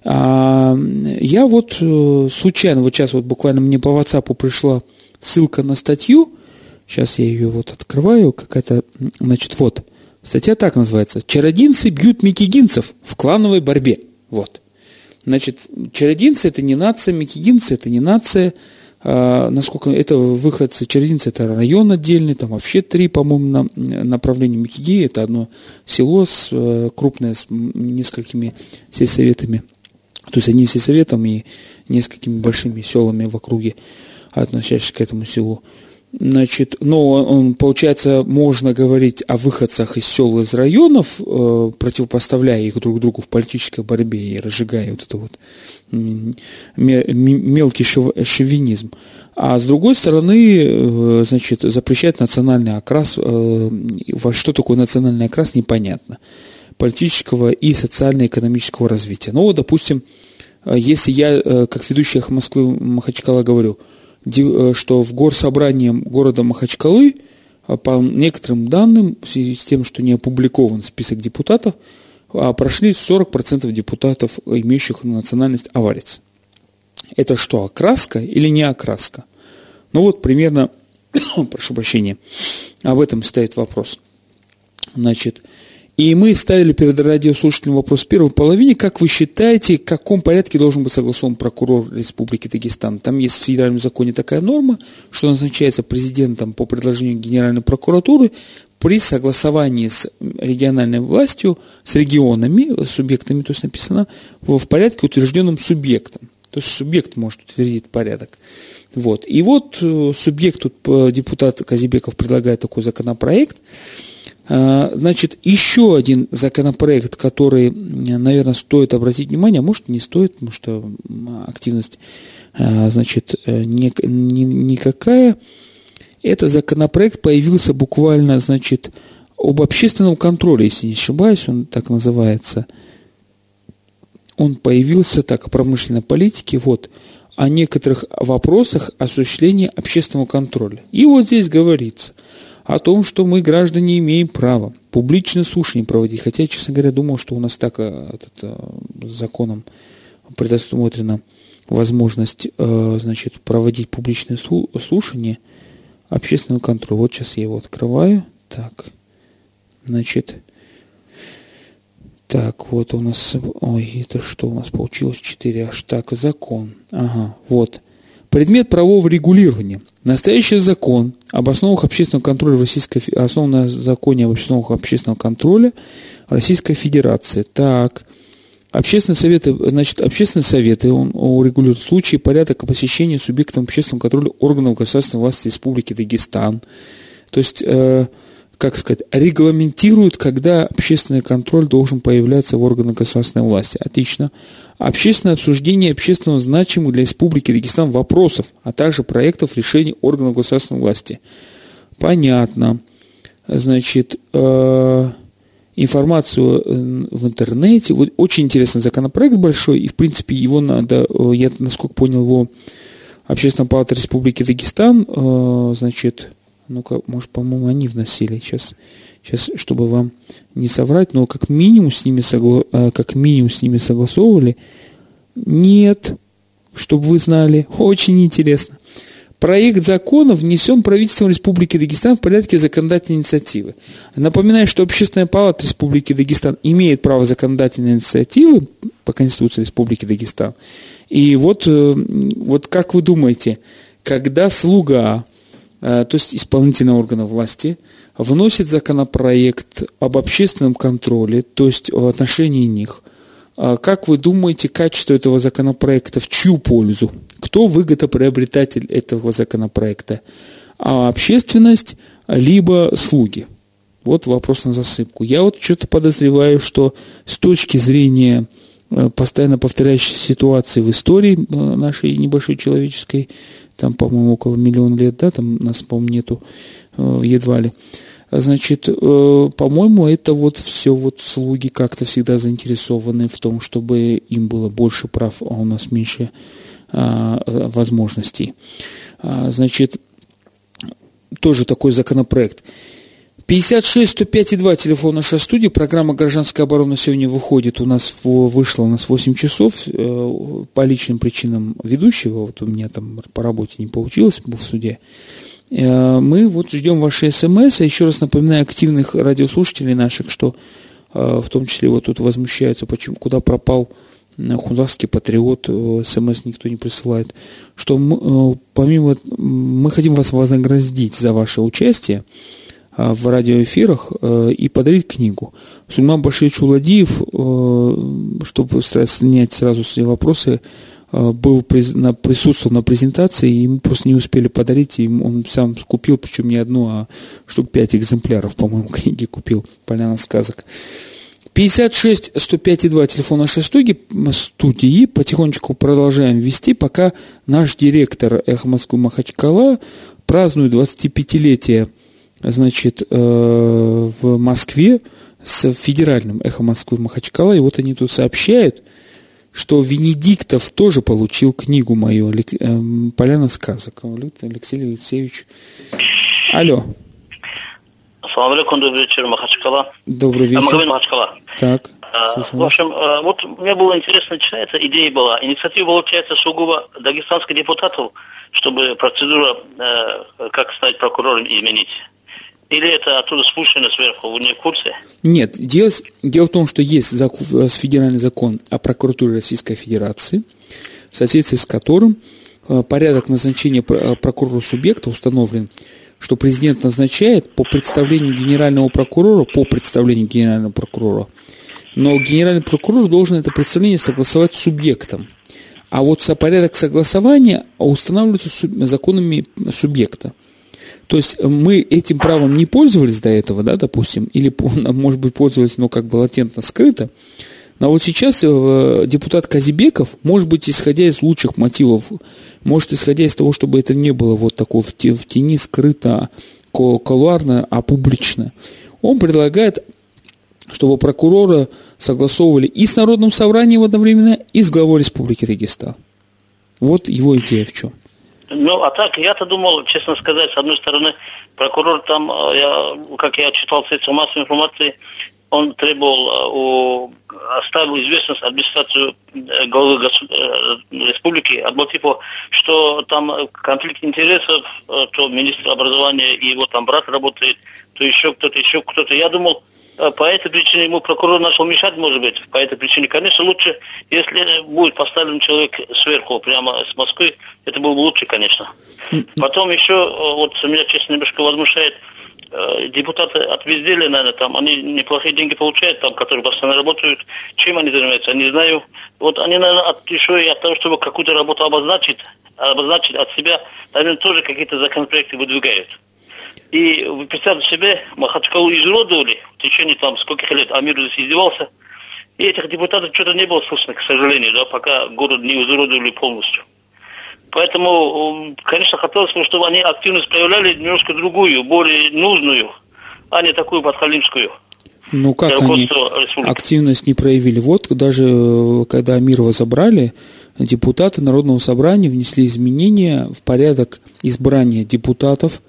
А, я вот э, случайно, вот сейчас вот буквально мне по WhatsApp пришла ссылка на статью, сейчас я ее вот открываю, какая-то, значит, вот, статья так называется, «Чародинцы бьют микигинцев в клановой борьбе». Вот. Значит, чародинцы – это не нация, микигинцы – это не нация, насколько это выходцы, Черединцы это район отдельный, там вообще три, по-моему, на, направления Микиги, это одно село с, э, крупное с несколькими сельсоветами, то есть одним сельсоветом и несколькими большими селами в округе, относящимися к этому селу. Значит, он, получается, можно говорить о выходцах из сел, из районов, э, противопоставляя их друг другу в политической борьбе и разжигая вот это вот мелкий шовинизм. А с другой стороны, э, значит, запрещать национальный окрас. Э, что такое национальный окрас, непонятно. Политического и социально-экономического развития. Ну, вот, допустим, если я, как ведущий Москвы Махачкала, говорю – что в горсобрании города Махачкалы, а, по некоторым данным, в связи с тем, что не опубликован список депутатов, а, прошли 40% депутатов, имеющих национальность аварец. Это что, окраска или не окраска? Ну вот примерно, прошу прощения, об этом стоит вопрос. Значит, и мы ставили перед радиослушателем вопрос в первой половине. Как вы считаете, в каком порядке должен быть согласован прокурор Республики Дагестан? Там есть в федеральном законе такая норма, что назначается президентом по предложению Генеральной прокуратуры при согласовании с региональной властью, с регионами, с субъектами, то есть написано, в порядке, утвержденным субъектом. То есть субъект может утвердить порядок. Вот. И вот э, субъект, тут э, депутат Казибеков предлагает такой законопроект, значит, еще один законопроект, который, наверное, стоит обратить внимание, а может не стоит, потому что активность, а, значит, э, ни, никакая. Это законопроект появился буквально, значит, об общественном контроле, если не ошибаюсь, он так называется. Он появился так, о промышленной политике, вот, о некоторых вопросах осуществления общественного контроля. И вот здесь говорится – о том, что мы, граждане, имеем право публичное слушание проводить. Хотя, честно говоря, думал, что у нас так э, этот, э, законом предусмотрена возможность э, значит, проводить публичное слушание общественного контроля. Вот сейчас я его открываю. Так, значит, так, вот у нас, ой, это что у нас получилось? 4 аж так, закон. Ага, вот. Предмет правового регулирования. Настоящий закон об основах общественного контроля Российской основан на законе об основах общественного контроля Российской Федерации. Так, Общественные советы, значит, общественные советы он, урегулирует случаи порядок посещения субъектом общественного контроля органов государственной власти Республики Дагестан. То есть, э, как сказать, регламентирует, когда общественный контроль должен появляться в органах государственной власти. Отлично. Общественное обсуждение общественно значимых для Республики Дагестан вопросов, а также проектов решений органов государственной власти. Понятно. Значит, э, информацию э, в интернете. Вот очень интересный законопроект большой, и, в принципе, его надо, э, я, насколько понял, его Общественная палата Республики Дагестан, э, значит, ну-ка, может, по-моему, они вносили. Сейчас, сейчас, чтобы вам не соврать, но как минимум с ними, согла... как минимум с ними согласовывали. Нет, чтобы вы знали. Очень интересно. Проект закона внесен правительством Республики Дагестан в порядке законодательной инициативы. Напоминаю, что Общественная палата Республики Дагестан имеет право законодательной инициативы по Конституции Республики Дагестан. И вот, э, вот как вы думаете, когда слуга, то есть исполнительный орган власти, вносит законопроект об общественном контроле, то есть в отношении них, э, как вы думаете, качество этого законопроекта в чью пользу? Кто выгодоприобретатель этого законопроекта? А общественность, либо слуги? Вот вопрос на засыпку. Я вот что-то подозреваю, что с точки зрения э, постоянно повторяющейся ситуации в истории э, нашей небольшой человеческой, там, по-моему, около миллиона лет, да, там нас, по-моему, нету э, едва ли. Значит, по-моему, это вот все вот слуги как-то всегда заинтересованы в том, чтобы им было больше прав, а у нас меньше а, возможностей. А, значит, тоже такой законопроект. 56 105 2 телефон нашей студии. Программа «Гражданская оборона» сегодня выходит. У нас вышла у нас 8 часов. Э, по личным причинам ведущего, вот у меня там по работе не получилось, был в суде. Э, мы вот ждем ваши смс. А еще раз напоминаю активных радиослушателей наших, что э, в том числе вот тут возмущаются, почему, куда пропал хунгарский патриот, смс никто не присылает, что мы, помимо, мы хотим вас вознаградить за ваше участие в радиоэфирах и подарить книгу. Сульман Башевич Уладиев, чтобы снять сразу все вопросы, был присутствовал на презентации, и мы просто не успели подарить, и он сам купил, причем не одну, а штук пять экземпляров, по-моему, книги купил «Поляна сказок». 56 105 2 телефон нашей студии, студии. Потихонечку продолжаем вести, пока наш директор «Эхо Москвы» Махачкала празднует 25-летие значит, э, в Москве с федеральным «Эхо Москвы» Махачкала. И вот они тут сообщают, что Венедиктов тоже получил книгу мою э, «Поляна сказок». Алексей Алексеевич. Алло. Ассаламу алейкум, добрый вечер, Махачкала. Добрый вечер. Магомед Махачкала. Так. А, в общем, а, вот мне было интересно, начинается, идея была. Инициатива получается сугубо дагестанских депутатов, чтобы процедура, э, как стать прокурором, изменить. Или это оттуда спущено сверху, вы не в курсе? Нет, дело, дело в том, что есть закон, э, федеральный закон о прокуратуре Российской Федерации, в соответствии с которым э, порядок назначения прокурора субъекта установлен что президент назначает по представлению генерального прокурора, по представлению генерального прокурора, но генеральный прокурор должен это представление согласовать с субъектом. А вот порядок согласования устанавливается законами субъекта. То есть мы этим правом не пользовались до этого, да, допустим, или, может быть, пользовались, но как бы латентно скрыто, но вот сейчас э, депутат Казибеков, может быть, исходя из лучших мотивов, может, исходя из того, чтобы это не было вот такого в тени скрыто, колуарно, а публично, он предлагает, чтобы прокурора согласовывали и с Народным собранием одновременно, и с главой Республики Дагестан. Вот его идея в чем. Ну, а так, я-то думал, честно сказать, с одной стороны, прокурор там, э, я, как я читал средства массовой информации, он требовал э, у оставил известность администрацию э, главы э, республики Аблатипо, что там конфликт интересов, то министр образования и его там брат работает, то еще кто-то, еще кто-то. Я думал, по этой причине ему прокурор начал мешать, может быть. По этой причине, конечно, лучше, если будет поставлен человек сверху, прямо с Москвы, это было бы лучше, конечно. Потом еще, вот меня, честно, немножко возмущает, э, депутаты отвездили, наверное, там, они неплохие деньги получают, там, которые постоянно работают. Чем они занимаются, не знаю. Вот они, наверное, от, еще и от того, чтобы какую-то работу обозначить, обозначить от себя, наверное, тоже какие-то законопроекты выдвигают. И вы представьте себе, Махачкалу изуродовали в течение там скольких лет, Амир здесь издевался. И этих депутатов что-то не было слышно, к сожалению, да, пока город не изуродовали полностью. Поэтому, конечно, хотелось бы, чтобы они активность проявляли немножко другую, более нужную, а не такую подхалимскую. Ну как они активность не проявили? Вот даже э, когда Амирова забрали, депутаты Народного собрания внесли изменения в порядок избрания депутатов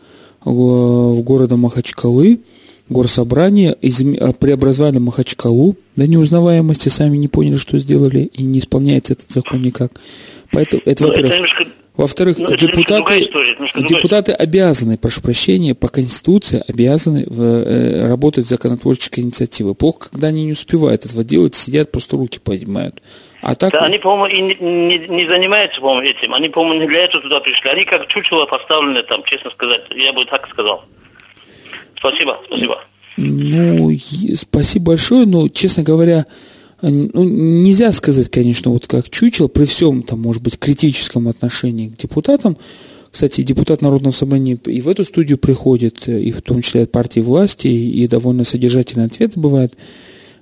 в города Махачкалы, горсобрание, изм... преобразовали Махачкалу до неузнаваемости, сами не поняли, что сделали, и не исполняется этот закон никак. Поэтому это, ну, во-первых. Немножко... Во-вторых, ну, депутаты, история, депутаты обязаны, прошу прощения, по Конституции обязаны в, э, работать законотворческой инициативой. Плохо, когда они не успевают этого делать, сидят, просто руки поднимают. А так... Да, они, по-моему, и не, не, не занимаются, по-моему, этим. Они, по-моему, не для этого туда пришли. Они как чучело поставлены там, честно сказать. Я бы так сказал. Спасибо, спасибо. Ну, спасибо большое, но, честно говоря, ну, нельзя сказать, конечно, вот как чучело, при всем, там, может быть, критическом отношении к депутатам, кстати, депутат Народного собрания и в эту студию приходит, и в том числе от партии власти, и довольно содержательный ответ бывает.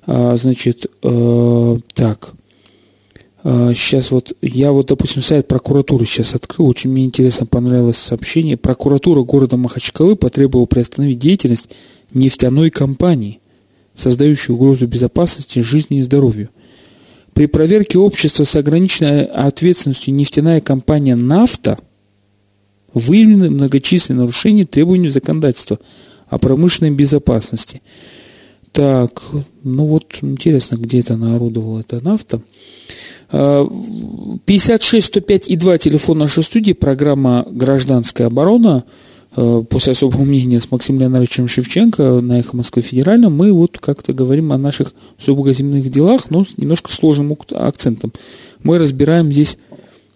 А, значит, э, так, сейчас а, вот, я вот, допустим, сайт прокуратуры сейчас открыл, очень мне интересно понравилось сообщение. Прокуратура города Махачкалы потребовала приостановить деятельность нефтяной компании – создающую угрозу безопасности, жизни и здоровью. При проверке общества с ограниченной ответственностью нефтяная компания «Нафта» выявлены многочисленные нарушения требований законодательства о промышленной безопасности. Так, ну вот интересно, где это наорудовала эта нафта. 56 105 и 2 телефон нашей студии, программа «Гражданская оборона». Э, после особого мнения с Максимом Леонидовичем Шевченко на «Эхо Москвы Федеральном» мы вот как-то говорим о наших сугубо делах, но с немножко сложным акцентом. Мы разбираем здесь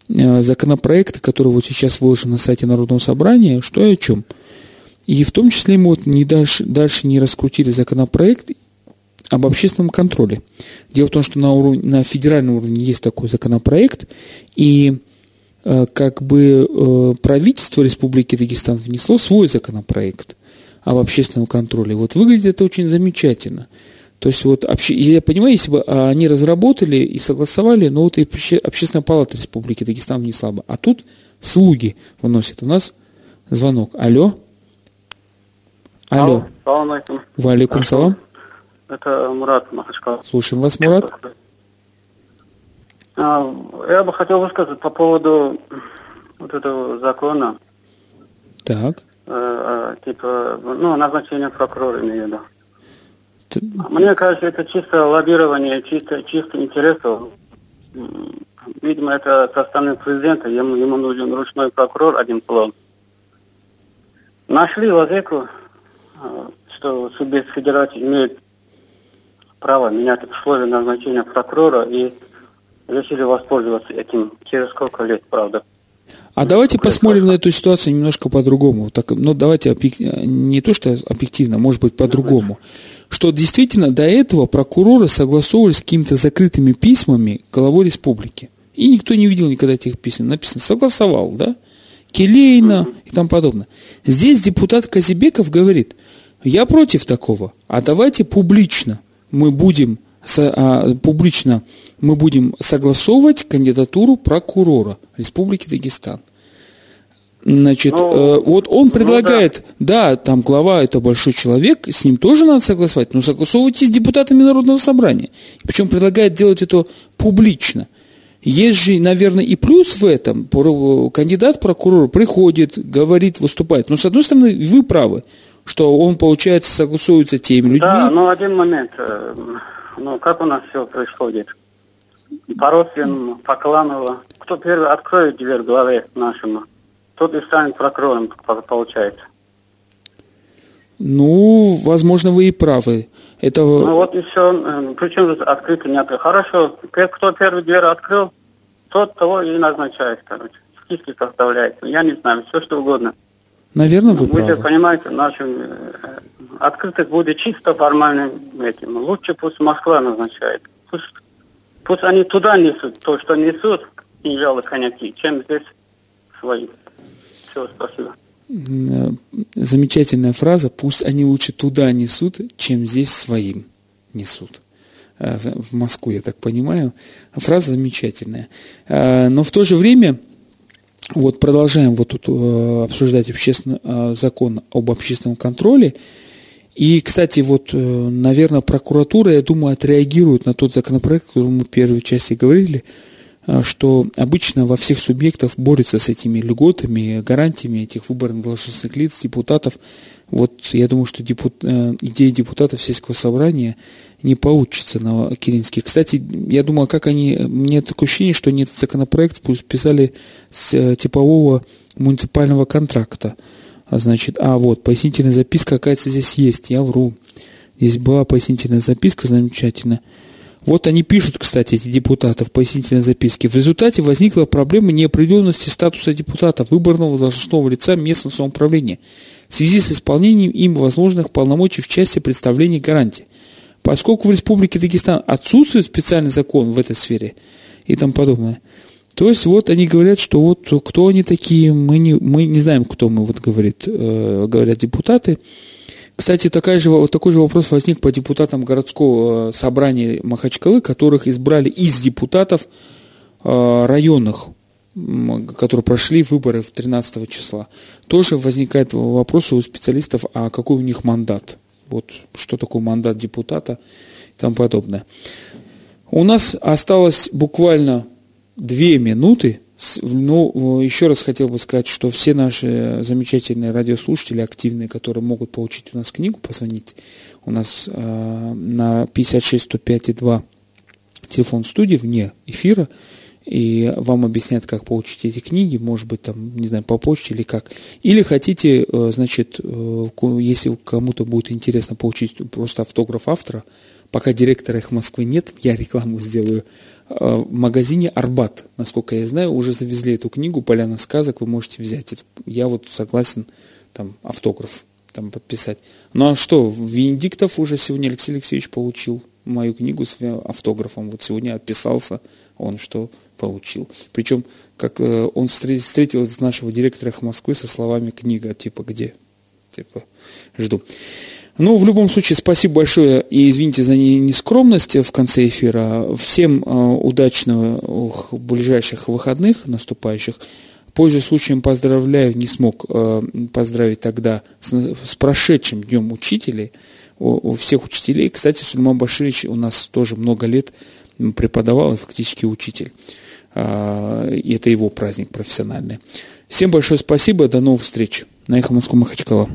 э, законопроекты, которые вот сейчас выложены на сайте Народного собрания, что и о чем. И в том числе мы вот не дальше, дальше не раскрутили законопроект об общественном контроле. Дело в том, что на, уровне, на федеральном уровне есть такой законопроект, и Э, как бы э, правительство Республики Дагестан внесло свой законопроект об общественном контроле. Вот выглядит это очень замечательно. То есть вот, я понимаю, если бы а, они разработали и согласовали, но вот и Общественная палата Республики Дагестан внесла бы. А тут слуги вносят. У нас звонок. Алло? Алло. Салам алейкум. салам. Это Мурат Махачкал. Слушаем вас, Мурат. А, я бы хотел высказать по поводу вот этого закона. Так. Э, э, типа, ну, назначение прокурора имею в виду. Ты... Мне кажется, это чисто лоббирование, чисто, чисто интересов. Видимо, это со стороны президента, ему, ему нужен ручной прокурор, один план. Нашли лазейку, э, что субъект федерации имеет право менять условия назначения прокурора и решили воспользоваться этим через сколько лет, правда. А давайте посмотрим на эту ситуацию немножко по-другому. Так, ну, давайте не то, что объективно, может быть, по-другому. Что действительно до этого прокуроры согласовывались с какими-то закрытыми письмами главой республики. И никто не видел никогда этих писем. Написано, согласовал, да? Келейно и тому подобное. Здесь депутат Казибеков говорит, я против такого, а давайте публично мы будем а, публично мы будем согласовывать кандидатуру прокурора Республики Дагестан. Значит, ну, э, вот он предлагает, ну, да. да, там глава это большой человек, с ним тоже надо согласовать, но согласовывайте с депутатами Народного собрания. Причем предлагает делать это публично. Есть же, наверное, и плюс в этом. Кандидат прокурора приходит, говорит, выступает. Но, с одной стороны, вы правы, что он, получается, согласуется теми людьми. Да, но один момент. Э, ну, как у нас все происходит? По родственному, по кланово. Кто первый откроет дверь главе нашему, тот и станет прокурором, получается. Ну, возможно, вы и правы. Это... Ну вот и все. Эм, Причем открыто не открыто. Хорошо, кто первый дверь открыл, тот того и назначает, короче. Списки составляет. Я не знаю, все что угодно. Наверное, вы, вы правы. Вы понимаете, нашим э, открытых будет чисто формальным этим. Лучше пусть Москва назначает. Пусть, пусть они туда несут то, что несут, кинжалы, коньяки, чем здесь свои. Все, спасибо. Э, замечательная фраза. Пусть они лучше туда несут, чем здесь своим несут. Э, в Москву, я так понимаю. Фраза замечательная. Но в то же время, вот продолжаем вот тут обсуждать общественный, закон об общественном контроле. И, кстати, вот, наверное, прокуратура, я думаю, отреагирует на тот законопроект, который мы в первой части говорили, что обычно во всех субъектах борются с этими льготами, гарантиями этих выборных должностных лиц, депутатов. Вот я думаю, что депутат, э, идея депутатов сельского собрания не получится на Киринске. Кстати, я думал, как они, мне такое ощущение, что они этот законопроект писали с э, типового муниципального контракта. А значит, а вот, пояснительная записка, какая-то здесь есть, я вру. Здесь была пояснительная записка замечательная. Вот они пишут, кстати, эти депутаты в пояснительной записке. В результате возникла проблема неопределенности статуса депутата, выборного должностного лица местного самоуправления в связи с исполнением им возможных полномочий в части представления гарантий. Поскольку в Республике Дагестан отсутствует специальный закон в этой сфере и тому подобное, то есть вот они говорят, что вот кто они такие, мы не, мы не знаем, кто мы, вот говорит, э, говорят депутаты. Кстати, такая же, вот такой же вопрос возник по депутатам городского э, собрания Махачкалы, которых избрали из депутатов э, районных, которые прошли выборы в 13 числа. Тоже возникает вопрос у специалистов, а какой у них мандат? Вот что такое мандат депутата и тому подобное. У нас осталось буквально две минуты ну, еще раз хотел бы сказать, что все наши замечательные радиослушатели, активные, которые могут получить у нас книгу, позвонить у нас э, на 56 105 и 2 телефон студии вне эфира, и вам объяснят, как получить эти книги, может быть, там, не знаю, по почте или как. Или хотите, э, значит, э, если кому-то будет интересно получить просто автограф автора, пока директора их Москвы нет, я рекламу сделаю, Э, в магазине Арбат, насколько я знаю, уже завезли эту книгу «Поляна сказок», вы можете взять. Я вот согласен там автограф там подписать. Ну а что, Венедиктов уже сегодня Алексей Алексеевич получил мою книгу с автографом. Вот сегодня отписался он, что получил. Причем, как э, он встретил нашего директора Москвы со словами «книга», типа «где?» Типа «жду». Ну, в любом случае, спасибо большое и извините за нескромность в конце эфира. Всем э, удачного ближайших выходных наступающих. Пользуясь случаем, поздравляю, не смог э, поздравить тогда с, с прошедшим Днем Учителей, у, у всех учителей. Кстати, Сульман Баширович у нас тоже много лет преподавал и фактически учитель. И это его праздник профессиональный. Всем большое спасибо, до новых встреч. На Эхо Москвы Махачкала.